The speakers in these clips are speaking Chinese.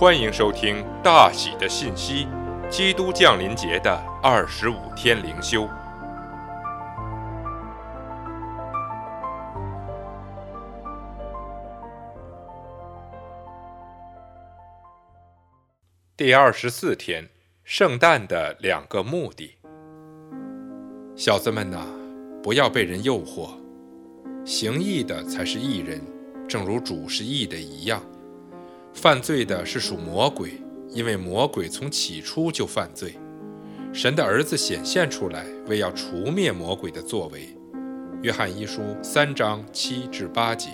欢迎收听大喜的信息，基督降临节的二十五天灵修。第二十四天，圣诞的两个目的。小子们呐，不要被人诱惑，行义的才是义人，正如主是义的一样。犯罪的是属魔鬼，因为魔鬼从起初就犯罪。神的儿子显现出来，为要除灭魔鬼的作为。约翰一书三章七至八节。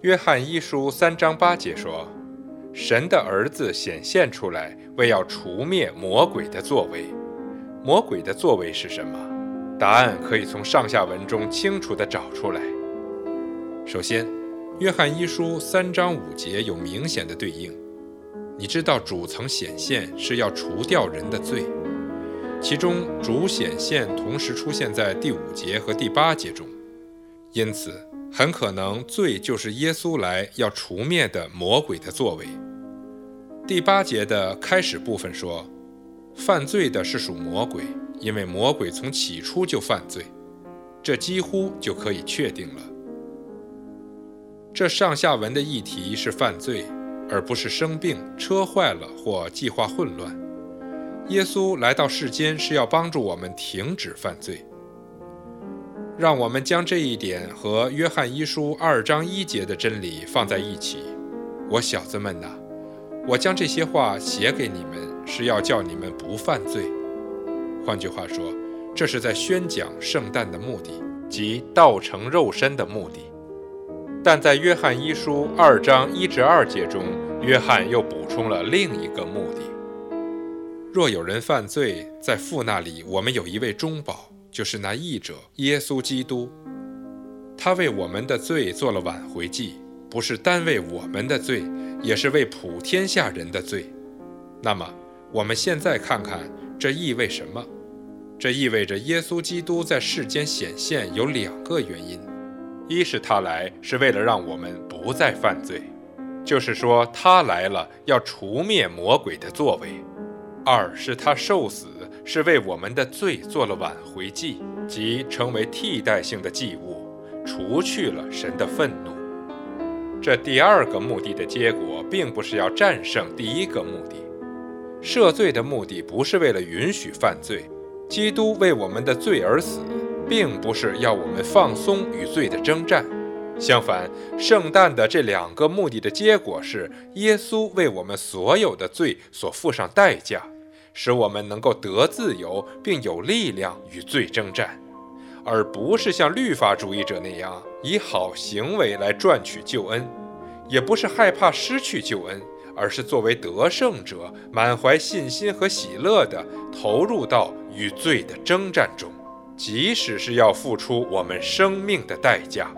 约翰一书三章八节说：“神的儿子显现出来，为要除灭魔鬼的作为。魔鬼的作为是什么？答案可以从上下文中清楚地找出来。首先。”约翰一书三章五节有明显的对应，你知道主曾显现是要除掉人的罪，其中主显现同时出现在第五节和第八节中，因此很可能罪就是耶稣来要除灭的魔鬼的作为。第八节的开始部分说，犯罪的是属魔鬼，因为魔鬼从起初就犯罪，这几乎就可以确定了。这上下文的议题是犯罪，而不是生病、车坏了或计划混乱。耶稣来到世间是要帮助我们停止犯罪。让我们将这一点和约翰一书二章一节的真理放在一起。我小子们呐，我将这些话写给你们，是要叫你们不犯罪。换句话说，这是在宣讲圣诞的目的，即道成肉身的目的。但在约翰一书二章一至二节中，约翰又补充了另一个目的：若有人犯罪，在父那里，我们有一位中保，就是那义者耶稣基督。他为我们的罪做了挽回祭，不是单为我们的罪，也是为普天下人的罪。那么，我们现在看看这意味什么？这意味着耶稣基督在世间显现有两个原因。一是他来是为了让我们不再犯罪，就是说他来了要除灭魔鬼的作为；二是他受死是为我们的罪做了挽回祭，即成为替代性的祭物，除去了神的愤怒。这第二个目的的结果，并不是要战胜第一个目的。赦罪的目的不是为了允许犯罪，基督为我们的罪而死。并不是要我们放松与罪的征战，相反，圣诞的这两个目的的结果是，耶稣为我们所有的罪所付上代价，使我们能够得自由，并有力量与罪征战，而不是像律法主义者那样以好行为来赚取救恩，也不是害怕失去救恩，而是作为得胜者，满怀信心和喜乐地投入到与罪的征战中。即使是要付出我们生命的代价。